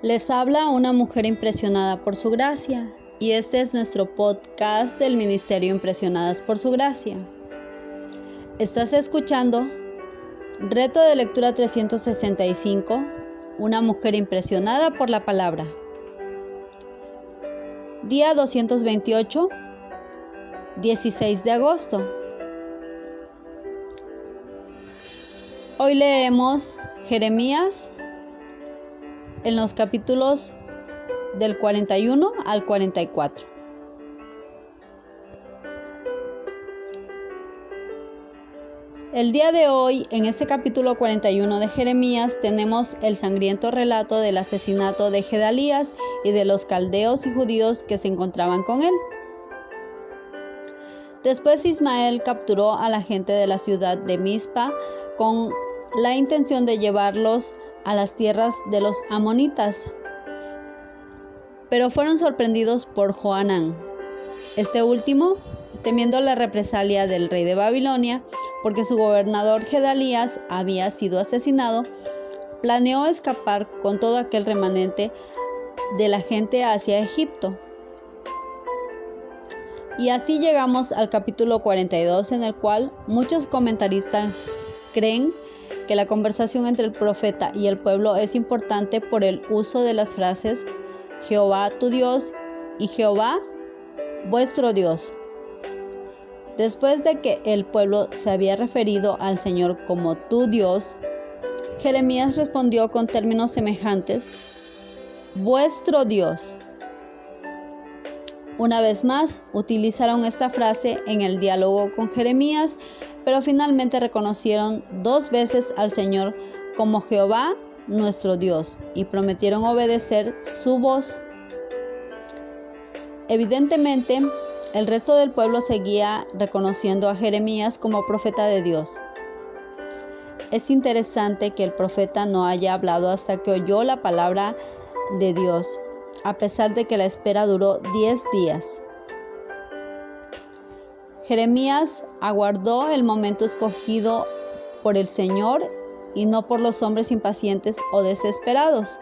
Les habla una mujer impresionada por su gracia y este es nuestro podcast del Ministerio Impresionadas por su gracia. Estás escuchando Reto de Lectura 365, una mujer impresionada por la palabra. Día 228, 16 de agosto. Hoy leemos Jeremías en los capítulos del 41 al 44. El día de hoy, en este capítulo 41 de Jeremías, tenemos el sangriento relato del asesinato de Gedalías y de los caldeos y judíos que se encontraban con él. Después Ismael capturó a la gente de la ciudad de Mizpa con la intención de llevarlos a las tierras de los amonitas, pero fueron sorprendidos por Joanán. Este último, temiendo la represalia del rey de Babilonia, porque su gobernador Gedalías había sido asesinado, planeó escapar con todo aquel remanente de la gente hacia Egipto. Y así llegamos al capítulo 42 en el cual muchos comentaristas creen que la conversación entre el profeta y el pueblo es importante por el uso de las frases Jehová tu Dios y Jehová vuestro Dios. Después de que el pueblo se había referido al Señor como tu Dios, Jeremías respondió con términos semejantes, vuestro Dios. Una vez más, utilizaron esta frase en el diálogo con Jeremías, pero finalmente reconocieron dos veces al Señor como Jehová nuestro Dios y prometieron obedecer su voz. Evidentemente, el resto del pueblo seguía reconociendo a Jeremías como profeta de Dios. Es interesante que el profeta no haya hablado hasta que oyó la palabra de Dios a pesar de que la espera duró 10 días. Jeremías aguardó el momento escogido por el Señor y no por los hombres impacientes o desesperados.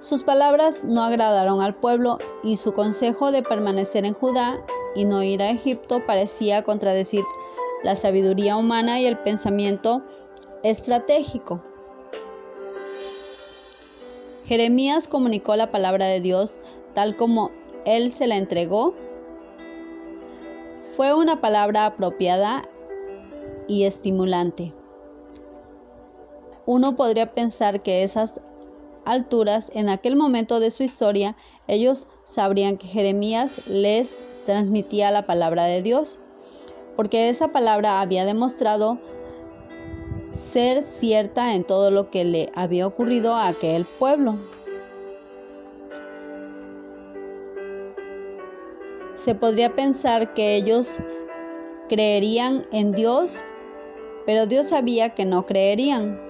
Sus palabras no agradaron al pueblo y su consejo de permanecer en Judá y no ir a Egipto parecía contradecir la sabiduría humana y el pensamiento estratégico. Jeremías comunicó la palabra de Dios tal como él se la entregó. Fue una palabra apropiada y estimulante. Uno podría pensar que esas alturas, en aquel momento de su historia, ellos sabrían que Jeremías les transmitía la palabra de Dios, porque esa palabra había demostrado ser cierta en todo lo que le había ocurrido a aquel pueblo. Se podría pensar que ellos creerían en Dios, pero Dios sabía que no creerían.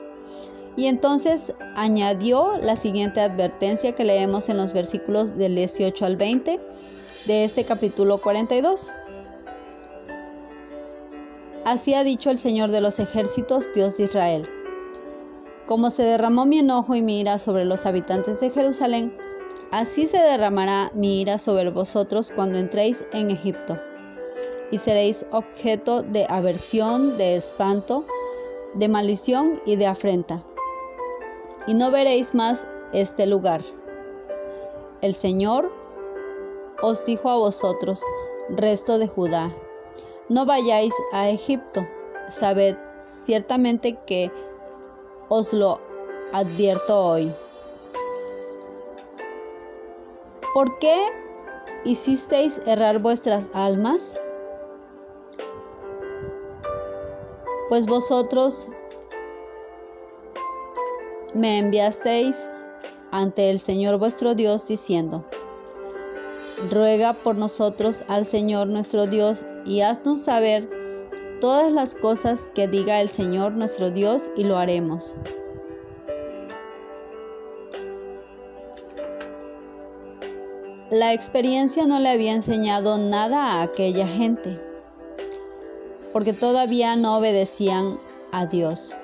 Y entonces añadió la siguiente advertencia que leemos en los versículos del 18 al 20 de este capítulo 42. Así ha dicho el Señor de los ejércitos, Dios de Israel. Como se derramó mi enojo y mi ira sobre los habitantes de Jerusalén, así se derramará mi ira sobre vosotros cuando entréis en Egipto, y seréis objeto de aversión, de espanto, de maldición y de afrenta. Y no veréis más este lugar. El Señor os dijo a vosotros, resto de Judá, no vayáis a Egipto. Sabed ciertamente que os lo advierto hoy. ¿Por qué hicisteis errar vuestras almas? Pues vosotros me enviasteis ante el Señor vuestro Dios diciendo, Ruega por nosotros al Señor nuestro Dios y haznos saber todas las cosas que diga el Señor nuestro Dios y lo haremos. La experiencia no le había enseñado nada a aquella gente, porque todavía no obedecían a Dios.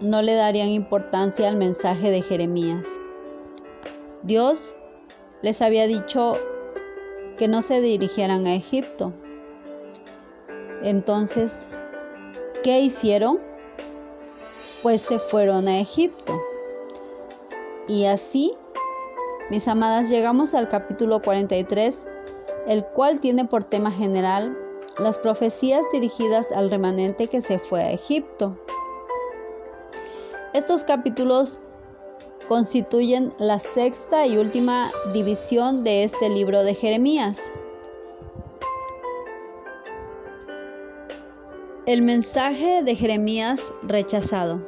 no le darían importancia al mensaje de Jeremías. Dios les había dicho que no se dirigieran a Egipto. Entonces, ¿qué hicieron? Pues se fueron a Egipto. Y así, mis amadas, llegamos al capítulo 43, el cual tiene por tema general las profecías dirigidas al remanente que se fue a Egipto. Estos capítulos constituyen la sexta y última división de este libro de Jeremías. El mensaje de Jeremías rechazado.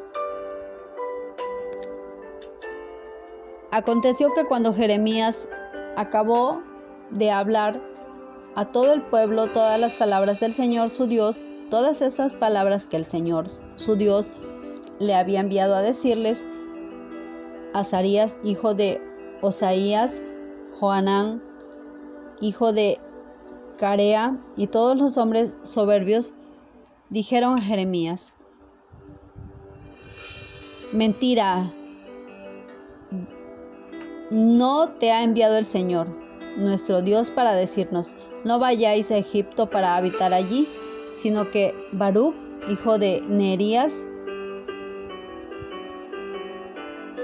Aconteció que cuando Jeremías acabó de hablar a todo el pueblo todas las palabras del Señor su Dios, todas esas palabras que el Señor su Dios le había enviado a decirles, Azarías, hijo de Osaías, Joanán, hijo de Carea, y todos los hombres soberbios dijeron a Jeremías, Mentira, no te ha enviado el Señor, nuestro Dios, para decirnos, no vayáis a Egipto para habitar allí, sino que Baruch, hijo de Nerías,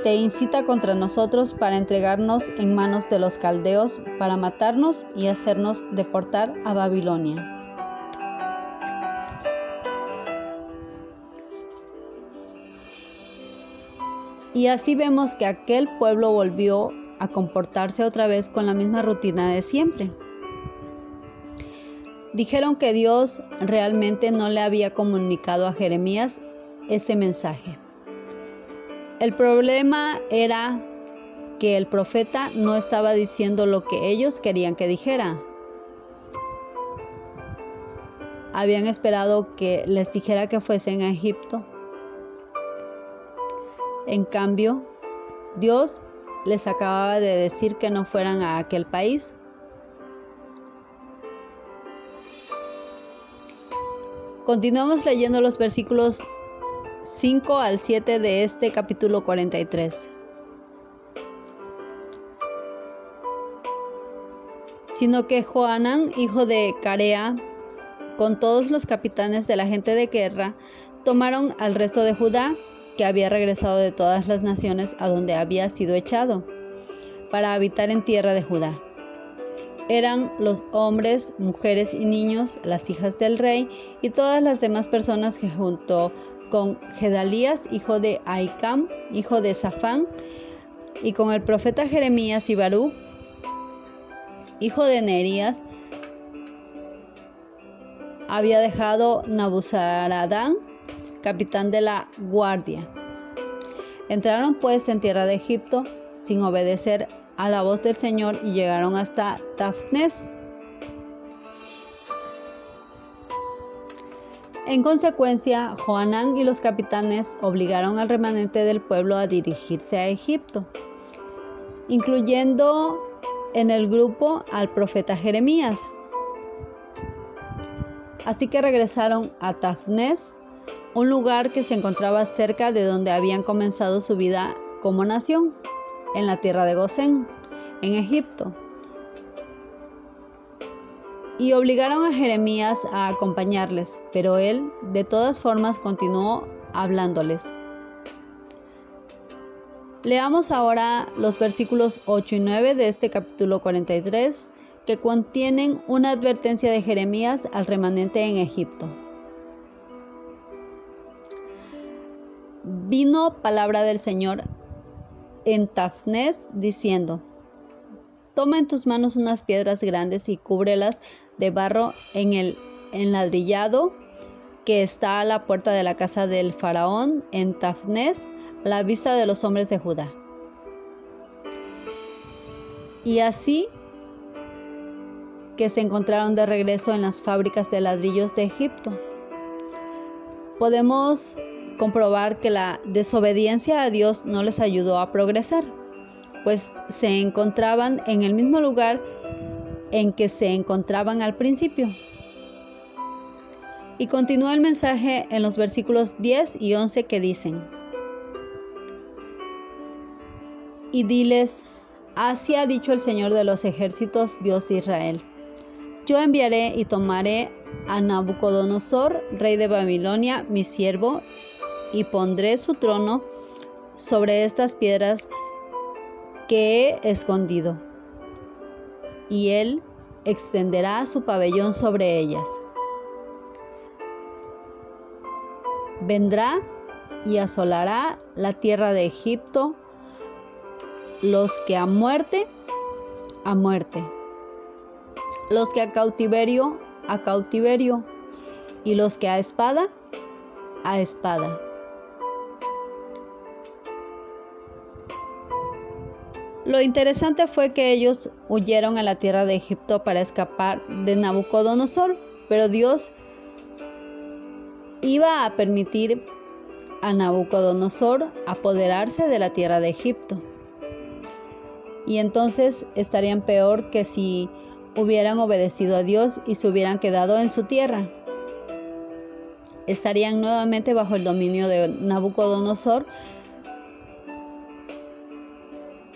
te incita contra nosotros para entregarnos en manos de los caldeos, para matarnos y hacernos deportar a Babilonia. Y así vemos que aquel pueblo volvió a comportarse otra vez con la misma rutina de siempre. Dijeron que Dios realmente no le había comunicado a Jeremías ese mensaje. El problema era que el profeta no estaba diciendo lo que ellos querían que dijera. Habían esperado que les dijera que fuesen a Egipto en cambio, Dios les acababa de decir que no fueran a aquel país. Continuamos leyendo los versículos 5 al 7 de este capítulo 43. Sino que Joanán, hijo de Carea, con todos los capitanes de la gente de guerra, tomaron al resto de Judá que había regresado de todas las naciones a donde había sido echado, para habitar en tierra de Judá. Eran los hombres, mujeres y niños, las hijas del rey y todas las demás personas que junto con Gedalías, hijo de Aicam, hijo de Safán, y con el profeta Jeremías y hijo de Nerías, había dejado Nabuzaradán capitán de la guardia. Entraron pues en tierra de Egipto sin obedecer a la voz del Señor y llegaron hasta Tafnes. En consecuencia, Joanán y los capitanes obligaron al remanente del pueblo a dirigirse a Egipto, incluyendo en el grupo al profeta Jeremías. Así que regresaron a Tafnes un lugar que se encontraba cerca de donde habían comenzado su vida como nación, en la tierra de Gosén, en Egipto. Y obligaron a Jeremías a acompañarles, pero él de todas formas continuó hablándoles. Leamos ahora los versículos 8 y 9 de este capítulo 43 que contienen una advertencia de Jeremías al remanente en Egipto. vino palabra del Señor en Tafnes diciendo, Toma en tus manos unas piedras grandes y cúbrelas de barro en el enladrillado que está a la puerta de la casa del faraón en Tafnes, a la vista de los hombres de Judá. Y así que se encontraron de regreso en las fábricas de ladrillos de Egipto. Podemos comprobar que la desobediencia a Dios no les ayudó a progresar, pues se encontraban en el mismo lugar en que se encontraban al principio. Y continúa el mensaje en los versículos 10 y 11 que dicen, y diles, así ha dicho el Señor de los ejércitos, Dios de Israel. Yo enviaré y tomaré a Nabucodonosor, rey de Babilonia, mi siervo, y pondré su trono sobre estas piedras que he escondido, y él extenderá su pabellón sobre ellas. Vendrá y asolará la tierra de Egipto, los que a muerte, a muerte, los que a cautiverio, a cautiverio, y los que a espada, a espada. Lo interesante fue que ellos huyeron a la tierra de Egipto para escapar de Nabucodonosor, pero Dios iba a permitir a Nabucodonosor apoderarse de la tierra de Egipto. Y entonces estarían peor que si hubieran obedecido a Dios y se hubieran quedado en su tierra. Estarían nuevamente bajo el dominio de Nabucodonosor,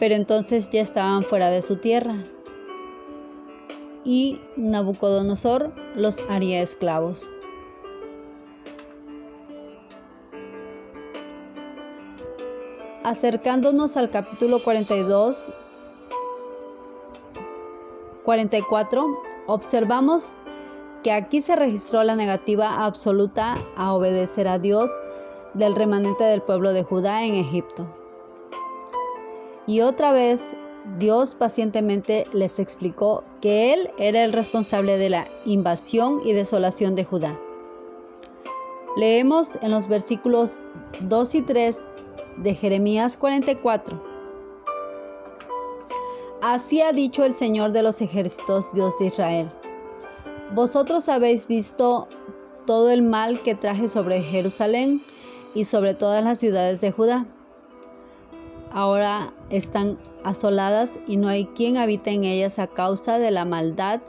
pero entonces ya estaban fuera de su tierra. Y Nabucodonosor los haría esclavos. Acercándonos al capítulo 42, 44, observamos que aquí se registró la negativa absoluta a obedecer a Dios del remanente del pueblo de Judá en Egipto. Y otra vez Dios pacientemente les explicó que Él era el responsable de la invasión y desolación de Judá. Leemos en los versículos 2 y 3 de Jeremías 44. Así ha dicho el Señor de los ejércitos, Dios de Israel. Vosotros habéis visto todo el mal que traje sobre Jerusalén y sobre todas las ciudades de Judá ahora están asoladas y no hay quien habite en ellas a causa de la maldad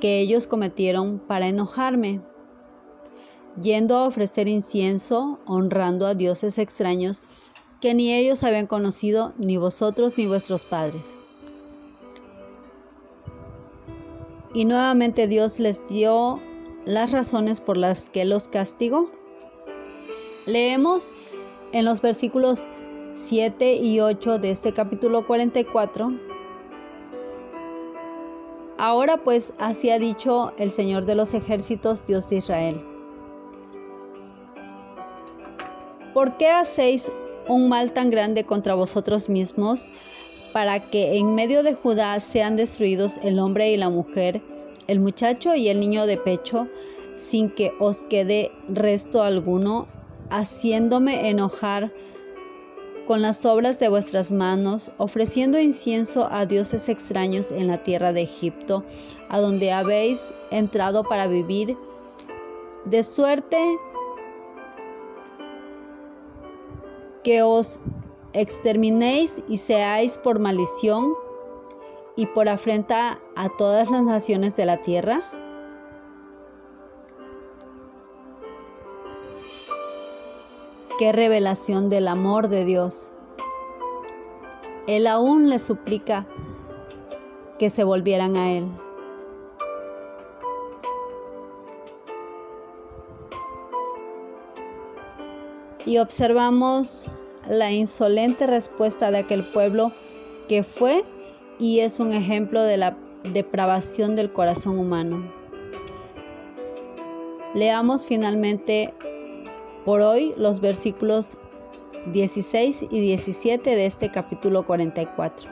que ellos cometieron para enojarme, yendo a ofrecer incienso, honrando a dioses extraños que ni ellos habían conocido, ni vosotros ni vuestros padres. Y nuevamente Dios les dio las razones por las que los castigó. Leemos en los versículos 7 y 8 de este capítulo 44. Ahora pues así ha dicho el Señor de los ejércitos, Dios de Israel. ¿Por qué hacéis un mal tan grande contra vosotros mismos para que en medio de Judá sean destruidos el hombre y la mujer, el muchacho y el niño de pecho, sin que os quede resto alguno, haciéndome enojar con las obras de vuestras manos, ofreciendo incienso a dioses extraños en la tierra de Egipto, a donde habéis entrado para vivir, de suerte que os exterminéis y seáis por maldición y por afrenta a todas las naciones de la tierra? Qué revelación del amor de Dios. Él aún le suplica que se volvieran a Él. Y observamos la insolente respuesta de aquel pueblo que fue y es un ejemplo de la depravación del corazón humano. Leamos finalmente por hoy los versículos 16 y 17 de este capítulo 44.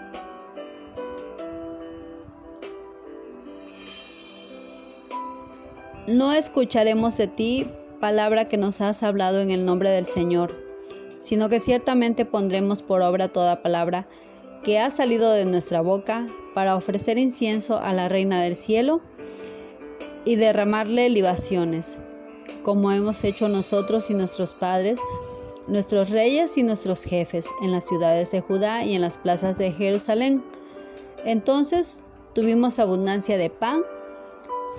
No escucharemos de ti palabra que nos has hablado en el nombre del Señor, sino que ciertamente pondremos por obra toda palabra que ha salido de nuestra boca para ofrecer incienso a la Reina del Cielo y derramarle libaciones como hemos hecho nosotros y nuestros padres, nuestros reyes y nuestros jefes en las ciudades de Judá y en las plazas de Jerusalén. Entonces tuvimos abundancia de pan,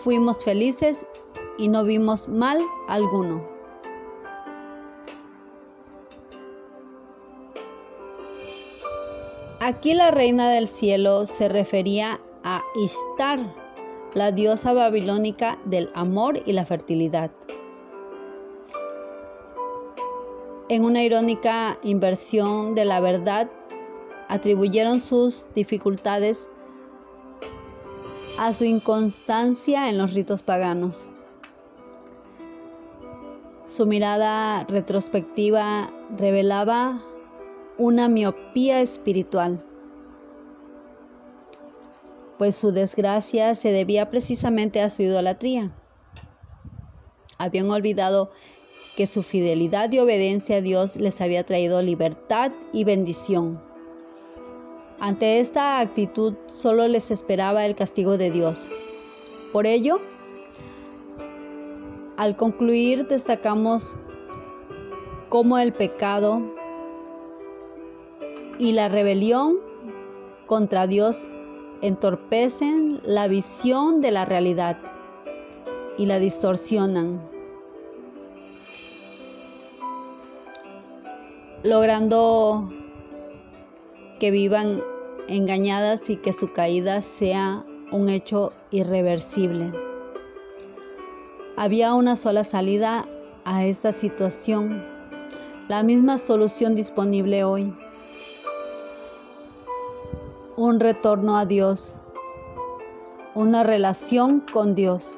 fuimos felices y no vimos mal alguno. Aquí la reina del cielo se refería a Ishtar, la diosa babilónica del amor y la fertilidad. En una irónica inversión de la verdad, atribuyeron sus dificultades a su inconstancia en los ritos paganos. Su mirada retrospectiva revelaba una miopía espiritual, pues su desgracia se debía precisamente a su idolatría. Habían olvidado que su fidelidad y obediencia a Dios les había traído libertad y bendición. Ante esta actitud solo les esperaba el castigo de Dios. Por ello, al concluir destacamos cómo el pecado y la rebelión contra Dios entorpecen la visión de la realidad y la distorsionan, logrando que vivan engañadas y que su caída sea un hecho irreversible. Había una sola salida a esta situación, la misma solución disponible hoy un retorno a Dios, una relación con Dios.